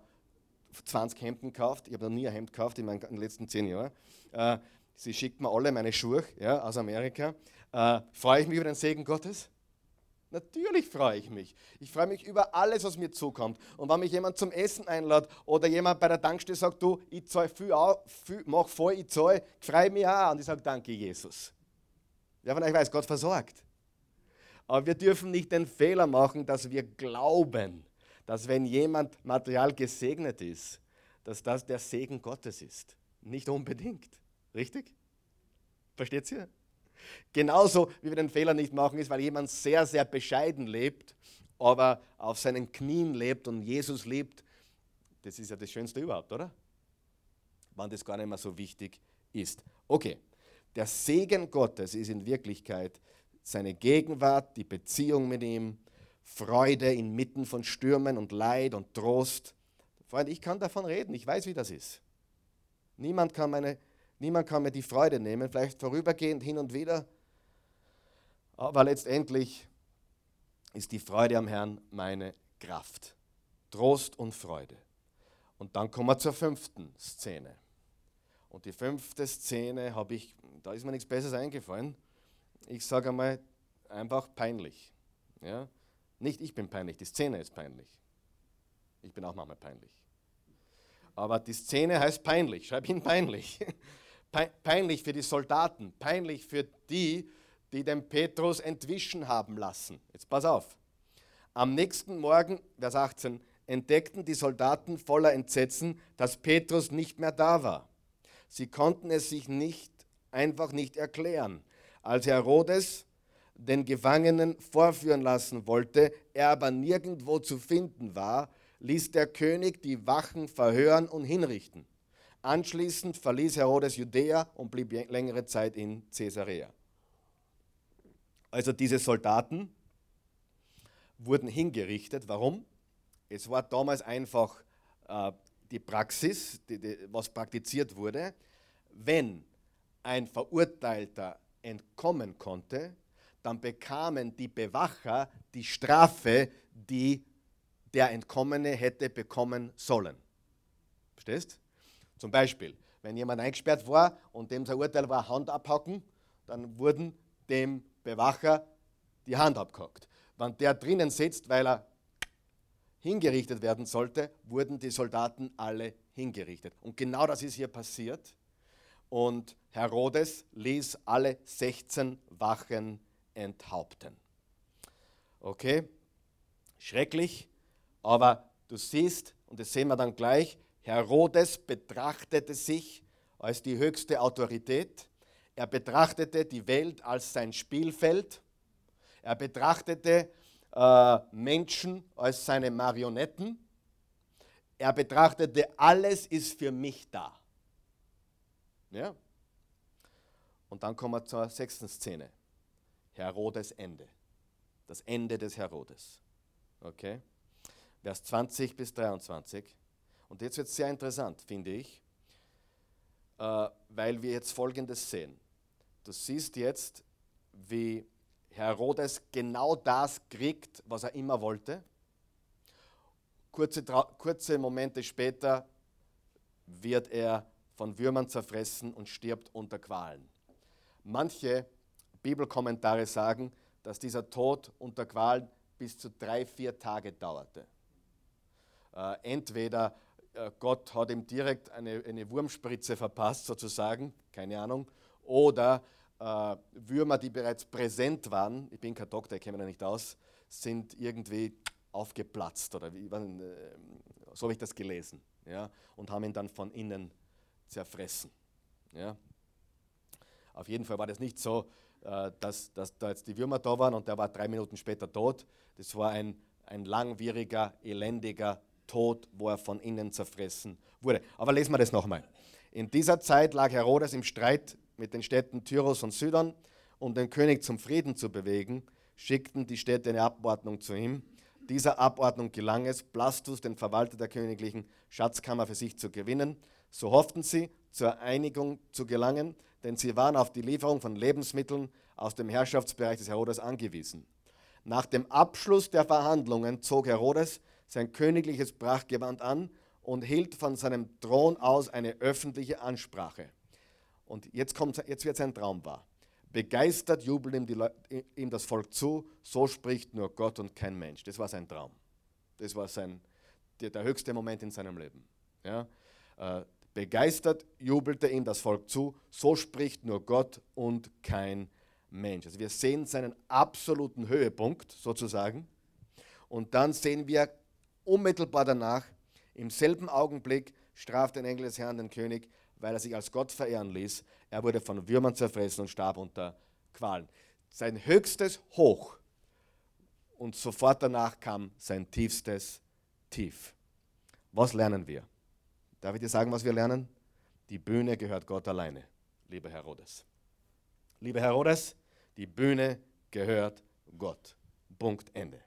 20 Hemden kauft. Ich habe noch nie ein Hemd gekauft in den letzten 10 Jahren. Äh, sie schickt mir alle meine Schuhe ja, aus Amerika. Äh, freue ich mich über den Segen Gottes? Natürlich freue ich mich. Ich freue mich über alles, was mir zukommt. Und wenn mich jemand zum Essen einlädt oder jemand bei der Tankstelle sagt, du, ich zahle viel, viel mach voll, ich zahle, freue mich auch. Und ich sage, danke Jesus. Wer von euch weiß, Gott versorgt. Aber wir dürfen nicht den Fehler machen, dass wir glauben, dass wenn jemand material gesegnet ist, dass das der Segen Gottes ist. Nicht unbedingt. Richtig? Versteht ihr? Genauso wie wir den Fehler nicht machen, ist, weil jemand sehr, sehr bescheiden lebt, aber auf seinen Knien lebt und Jesus lebt. Das ist ja das Schönste überhaupt, oder? Wann das gar nicht mehr so wichtig ist. Okay, der Segen Gottes ist in Wirklichkeit seine Gegenwart, die Beziehung mit ihm, Freude inmitten von Stürmen und Leid und Trost. Freunde, ich kann davon reden, ich weiß, wie das ist. Niemand kann, meine, niemand kann mir die Freude nehmen, vielleicht vorübergehend hin und wieder, aber letztendlich ist die Freude am Herrn meine Kraft. Trost und Freude. Und dann kommen wir zur fünften Szene. Und die fünfte Szene habe ich, da ist mir nichts Besseres eingefallen. Ich sage einmal einfach peinlich. Ja? Nicht ich bin peinlich, die Szene ist peinlich. Ich bin auch manchmal peinlich. Aber die Szene heißt peinlich, schreib ihn peinlich. peinlich für die Soldaten, peinlich für die, die den Petrus entwischen haben lassen. Jetzt pass auf. Am nächsten Morgen, Vers 18, entdeckten die Soldaten voller Entsetzen, dass Petrus nicht mehr da war. Sie konnten es sich nicht, einfach nicht erklären. Als Herodes den Gefangenen vorführen lassen wollte, er aber nirgendwo zu finden war, ließ der König die Wachen verhören und hinrichten. Anschließend verließ Herodes Judäa und blieb längere Zeit in Caesarea. Also diese Soldaten wurden hingerichtet. Warum? Es war damals einfach äh, die Praxis, was praktiziert wurde. Wenn ein Verurteilter entkommen konnte, dann bekamen die Bewacher die Strafe, die der Entkommene hätte bekommen sollen. Verstehst? Zum Beispiel, wenn jemand eingesperrt war und dem sein Urteil war Hand abhacken, dann wurden dem Bewacher die Hand abgehackt. Wenn der drinnen sitzt, weil er hingerichtet werden sollte, wurden die Soldaten alle hingerichtet. Und genau das ist hier passiert. Und Herodes ließ alle 16 Wachen enthaupten. Okay, schrecklich, aber du siehst, und das sehen wir dann gleich, Herodes betrachtete sich als die höchste Autorität. Er betrachtete die Welt als sein Spielfeld. Er betrachtete äh, Menschen als seine Marionetten. Er betrachtete, alles ist für mich da. Ja? Und dann kommen wir zur sechsten Szene. Herodes Ende. Das Ende des Herodes. Okay? Vers 20 bis 23. Und jetzt wird es sehr interessant, finde ich, äh, weil wir jetzt Folgendes sehen. Du siehst jetzt, wie Herodes genau das kriegt, was er immer wollte. Kurze, kurze Momente später wird er von Würmern zerfressen und stirbt unter Qualen. Manche Bibelkommentare sagen, dass dieser Tod unter Qualen bis zu drei, vier Tage dauerte. Äh, entweder Gott hat ihm direkt eine, eine Wurmspritze verpasst, sozusagen, keine Ahnung, oder äh, Würmer, die bereits präsent waren, ich bin kein Doktor, ich kenne mich da nicht aus, sind irgendwie aufgeplatzt oder wie, so habe ich das gelesen ja, und haben ihn dann von innen zerfressen. Ja. Auf jeden Fall war das nicht so, dass, dass da jetzt die Würmer da waren und der war drei Minuten später tot. Das war ein, ein langwieriger, elendiger Wo er von innen zerfressen wurde. Aber lesen wir das nochmal. In dieser Zeit lag Herodes im Streit mit den Städten Tyros und Sidon, um den König zum Frieden zu bewegen, schickten die Städte eine Abordnung zu ihm. Dieser Abordnung gelang es, Blastus, den Verwalter der königlichen Schatzkammer, für sich zu gewinnen. So hofften sie, zur Einigung zu gelangen, denn sie waren auf die Lieferung von Lebensmitteln aus dem Herrschaftsbereich des Herodes angewiesen. Nach dem Abschluss der Verhandlungen zog Herodes sein königliches Prachtgewand an und hielt von seinem Thron aus eine öffentliche Ansprache. Und jetzt, kommt, jetzt wird sein Traum wahr. Begeistert jubelt ihm, die, ihm das Volk zu, so spricht nur Gott und kein Mensch. Das war sein Traum. Das war sein, der, der höchste Moment in seinem Leben. Ja? Äh, begeistert jubelte ihm das Volk zu, so spricht nur Gott und kein Mensch. Also wir sehen seinen absoluten Höhepunkt sozusagen. Und dann sehen wir Unmittelbar danach, im selben Augenblick, straft ein Engel des Herrn den König, weil er sich als Gott verehren ließ. Er wurde von Würmern zerfressen und starb unter Qualen. Sein höchstes Hoch und sofort danach kam sein tiefstes Tief. Was lernen wir? Darf ich dir sagen, was wir lernen? Die Bühne gehört Gott alleine, lieber Herodes. Lieber Herodes, die Bühne gehört Gott. Punkt Ende.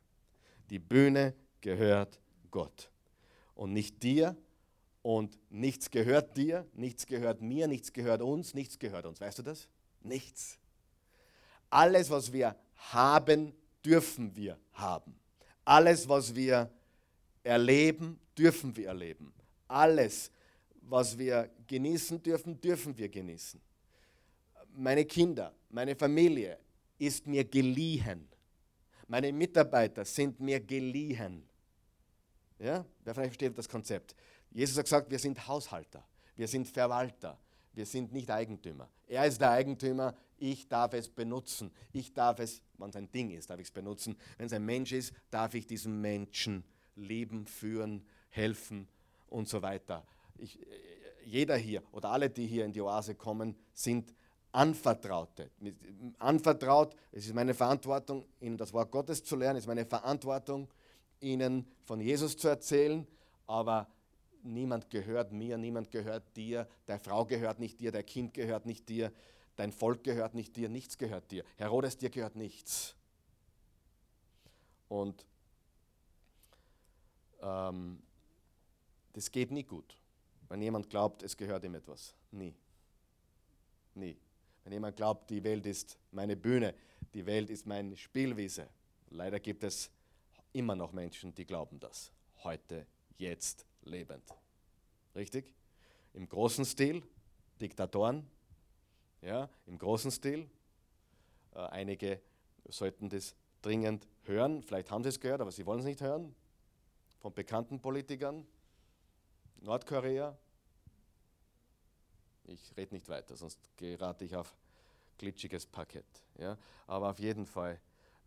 Die Bühne gehört Gott. Und nicht dir und nichts gehört dir, nichts gehört mir, nichts gehört uns, nichts gehört uns. Weißt du das? Nichts. Alles, was wir haben, dürfen wir haben. Alles, was wir erleben, dürfen wir erleben. Alles, was wir genießen dürfen, dürfen wir genießen. Meine Kinder, meine Familie ist mir geliehen. Meine Mitarbeiter sind mir geliehen. Ja? Wer vielleicht versteht das Konzept. Jesus hat gesagt, wir sind Haushalter, wir sind Verwalter, wir sind nicht Eigentümer. Er ist der Eigentümer, ich darf es benutzen. Ich darf es, wenn es ein Ding ist, darf ich es benutzen. Wenn es ein Mensch ist, darf ich diesem Menschen leben, führen, helfen und so weiter. Ich, jeder hier oder alle, die hier in die Oase kommen, sind Anvertraute. Anvertraut, es ist meine Verantwortung, ihnen das Wort Gottes zu lernen, es ist meine Verantwortung, ihnen von Jesus zu erzählen, aber niemand gehört mir, niemand gehört dir, deine Frau gehört nicht dir, dein Kind gehört nicht dir, dein Volk gehört nicht dir, nichts gehört dir. Herodes, dir gehört nichts. Und ähm, das geht nie gut, wenn jemand glaubt, es gehört ihm etwas. Nie. Nie. Wenn jemand glaubt, die Welt ist meine Bühne, die Welt ist meine Spielwiese. Leider gibt es immer noch Menschen, die glauben das. Heute, jetzt, lebend. Richtig? Im großen Stil, Diktatoren, ja, im großen Stil. Äh, einige sollten das dringend hören. Vielleicht haben sie es gehört, aber sie wollen es nicht hören. Von bekannten Politikern. Nordkorea. Ich rede nicht weiter, sonst gerate ich auf glitschiges Parkett. Ja? Aber auf jeden Fall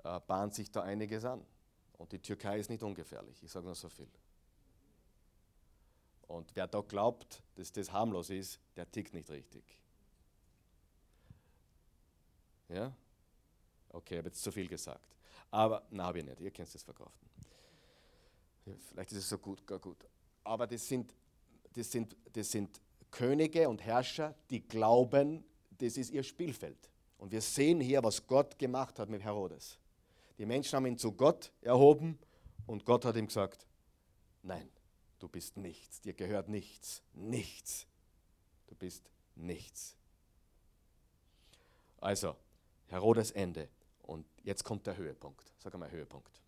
äh, bahnt sich da einiges an. Und die Türkei ist nicht ungefährlich, ich sage nur so viel. Und wer da glaubt, dass das harmlos ist, der tickt nicht richtig. Ja? Okay, ich habe jetzt zu viel gesagt. Aber, na, habe ich nicht, ihr könnt es verkaufen. Vielleicht ist es so gut, gar gut. Aber das sind, das, sind, das sind Könige und Herrscher, die glauben, das ist ihr Spielfeld. Und wir sehen hier, was Gott gemacht hat mit Herodes. Die Menschen haben ihn zu Gott erhoben und Gott hat ihm gesagt, nein, du bist nichts, dir gehört nichts, nichts. Du bist nichts. Also, Herodes Ende. Und jetzt kommt der Höhepunkt. Sag einmal Höhepunkt.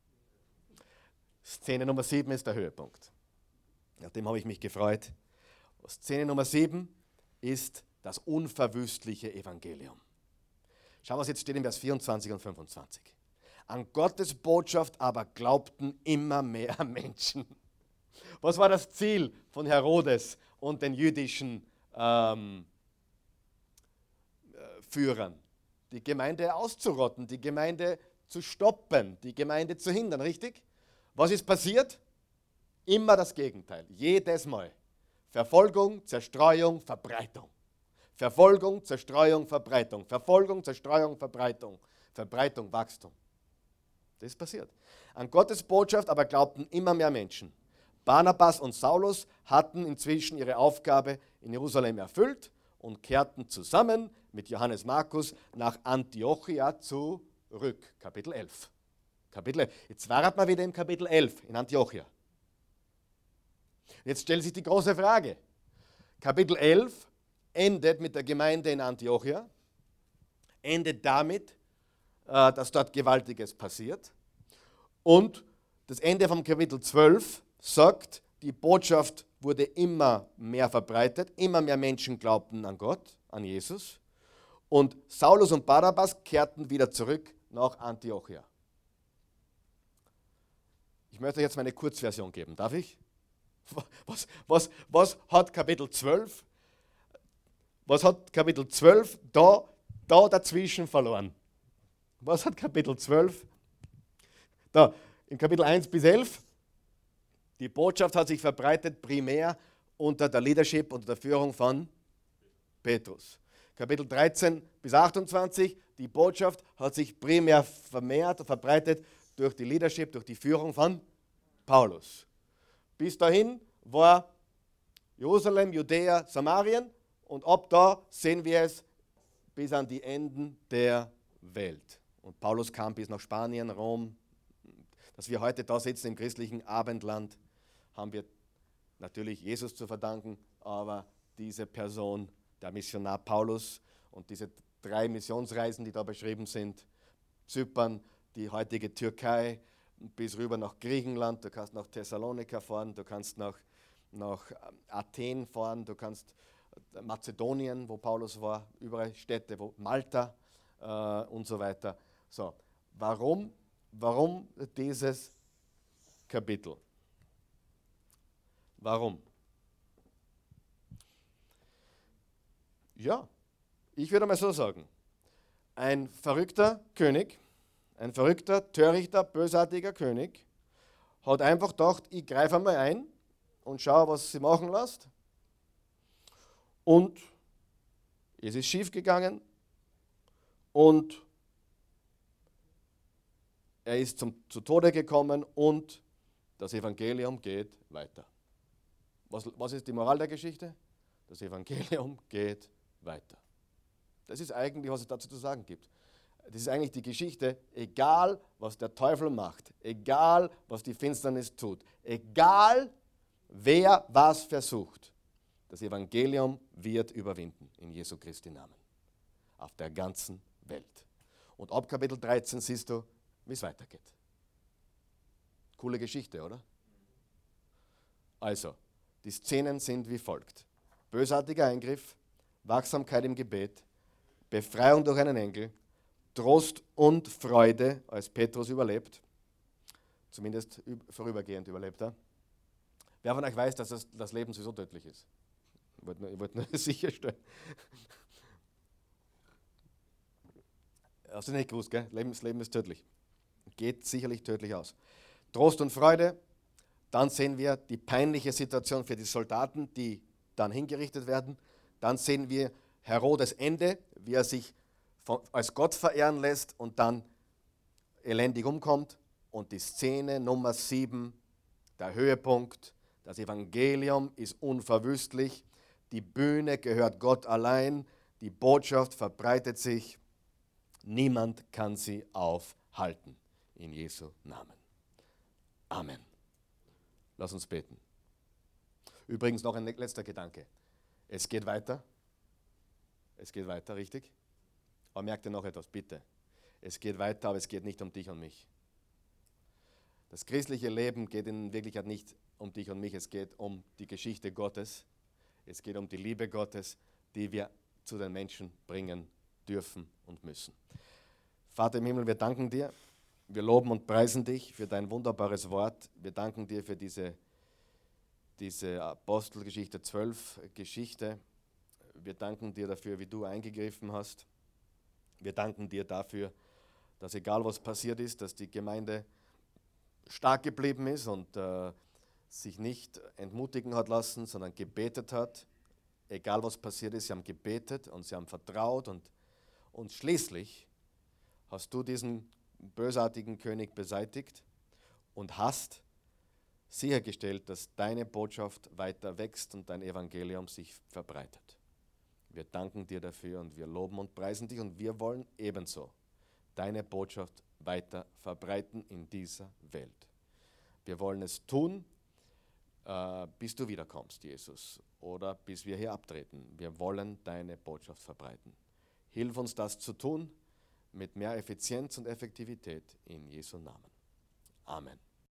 Szene Nummer 7 ist der Höhepunkt. Nach dem habe ich mich gefreut. Szene Nummer 7 ist das unverwüstliche Evangelium. Schau, was jetzt steht in Vers 24 und 25. An Gottes Botschaft aber glaubten immer mehr Menschen. Was war das Ziel von Herodes und den jüdischen ähm, äh, Führern? Die Gemeinde auszurotten, die Gemeinde zu stoppen, die Gemeinde zu hindern, richtig? Was ist passiert? Immer das Gegenteil, jedes Mal. Verfolgung, Zerstreuung, Verbreitung. Verfolgung, Zerstreuung, Verbreitung. Verfolgung, Zerstreuung, Verbreitung. Verbreitung, Wachstum. Das ist passiert. An Gottes Botschaft aber glaubten immer mehr Menschen. Barnabas und Saulus hatten inzwischen ihre Aufgabe in Jerusalem erfüllt und kehrten zusammen mit Johannes Markus nach Antiochia zurück. Kapitel 11. Kapitel 11. Jetzt waren wir wieder im Kapitel 11 in Antiochia. Jetzt stellt sich die große Frage. Kapitel 11 endet mit der Gemeinde in Antiochia, endet damit, dass dort Gewaltiges passiert. Und das Ende vom Kapitel 12 sagt, die Botschaft wurde immer mehr verbreitet, immer mehr Menschen glaubten an Gott, an Jesus. Und Saulus und Barabbas kehrten wieder zurück nach Antiochia. Ich möchte jetzt meine Kurzversion geben, darf ich? Was, was, was hat Kapitel 12, was hat Kapitel 12 da, da dazwischen verloren? Was hat Kapitel 12? Da, in Kapitel 1 bis 11 die Botschaft hat sich verbreitet primär unter der Leadership, unter der Führung von Petrus. Kapitel 13 bis 28, die Botschaft hat sich primär vermehrt verbreitet durch die Leadership, durch die Führung von Paulus. Bis dahin war Jerusalem, Judäa, Samarien und ab da sehen wir es bis an die Enden der Welt. Und Paulus kam bis nach Spanien, Rom. Dass wir heute da sitzen im christlichen Abendland, haben wir natürlich Jesus zu verdanken, aber diese Person, der Missionar Paulus und diese drei Missionsreisen, die da beschrieben sind, Zypern, die heutige Türkei, bis rüber nach Griechenland, du kannst nach Thessalonika fahren, du kannst nach, nach Athen fahren, du kannst Mazedonien, wo Paulus war, überall Städte, wo Malta äh, und so weiter. So, warum, warum dieses Kapitel? Warum? Ja, ich würde mal so sagen, ein verrückter König, ein verrückter, törichter, bösartiger König hat einfach gedacht, ich greife einmal ein und schaue, was sie machen lässt. Und es ist schief gegangen und er ist zum, zu Tode gekommen und das Evangelium geht weiter. Was, was ist die Moral der Geschichte? Das Evangelium geht weiter. Das ist eigentlich, was es dazu zu sagen gibt. Das ist eigentlich die Geschichte, egal was der Teufel macht, egal was die Finsternis tut, egal wer was versucht, das Evangelium wird überwinden in Jesu Christi Namen. Auf der ganzen Welt. Und ab Kapitel 13 siehst du, wie es weitergeht. Coole Geschichte, oder? Also, die Szenen sind wie folgt. Bösartiger Eingriff, Wachsamkeit im Gebet, Befreiung durch einen Engel, Trost und Freude, als Petrus überlebt, zumindest vorübergehend überlebt er. Wer von euch weiß, dass das, das Leben sowieso tödlich ist? Ich wollte nur, ich wollte nur sicherstellen. Hast du nicht gewusst, gell? Das Leben ist tödlich. Geht sicherlich tödlich aus. Trost und Freude. Dann sehen wir die peinliche Situation für die Soldaten, die dann hingerichtet werden. Dann sehen wir Herodes Ende, wie er sich von, als Gott verehren lässt und dann elendig umkommt. Und die Szene Nummer 7, der Höhepunkt, das Evangelium ist unverwüstlich, die Bühne gehört Gott allein, die Botschaft verbreitet sich, niemand kann sie aufhalten. In Jesu Namen. Amen. Lass uns beten. Übrigens noch ein letzter Gedanke. Es geht weiter. Es geht weiter, richtig? Aber merkt ihr noch etwas, bitte. Es geht weiter, aber es geht nicht um dich und mich. Das christliche Leben geht in Wirklichkeit nicht um dich und mich, es geht um die Geschichte Gottes. Es geht um die Liebe Gottes, die wir zu den Menschen bringen dürfen und müssen. Vater im Himmel, wir danken dir. Wir loben und preisen dich für dein wunderbares Wort. Wir danken dir für diese, diese Apostelgeschichte 12 Geschichte wir danken dir dafür, wie du eingegriffen hast. Wir danken dir dafür, dass egal was passiert ist, dass die Gemeinde stark geblieben ist und äh, sich nicht entmutigen hat lassen, sondern gebetet hat. Egal was passiert ist, sie haben gebetet und sie haben vertraut und, und schließlich hast du diesen bösartigen König beseitigt und hast sichergestellt, dass deine Botschaft weiter wächst und dein Evangelium sich verbreitet. Wir danken dir dafür und wir loben und preisen dich und wir wollen ebenso deine Botschaft weiter verbreiten in dieser Welt. Wir wollen es tun, äh, bis du wiederkommst, Jesus, oder bis wir hier abtreten. Wir wollen deine Botschaft verbreiten. Hilf uns das zu tun mit mehr Effizienz und Effektivität in Jesu Namen. Amen.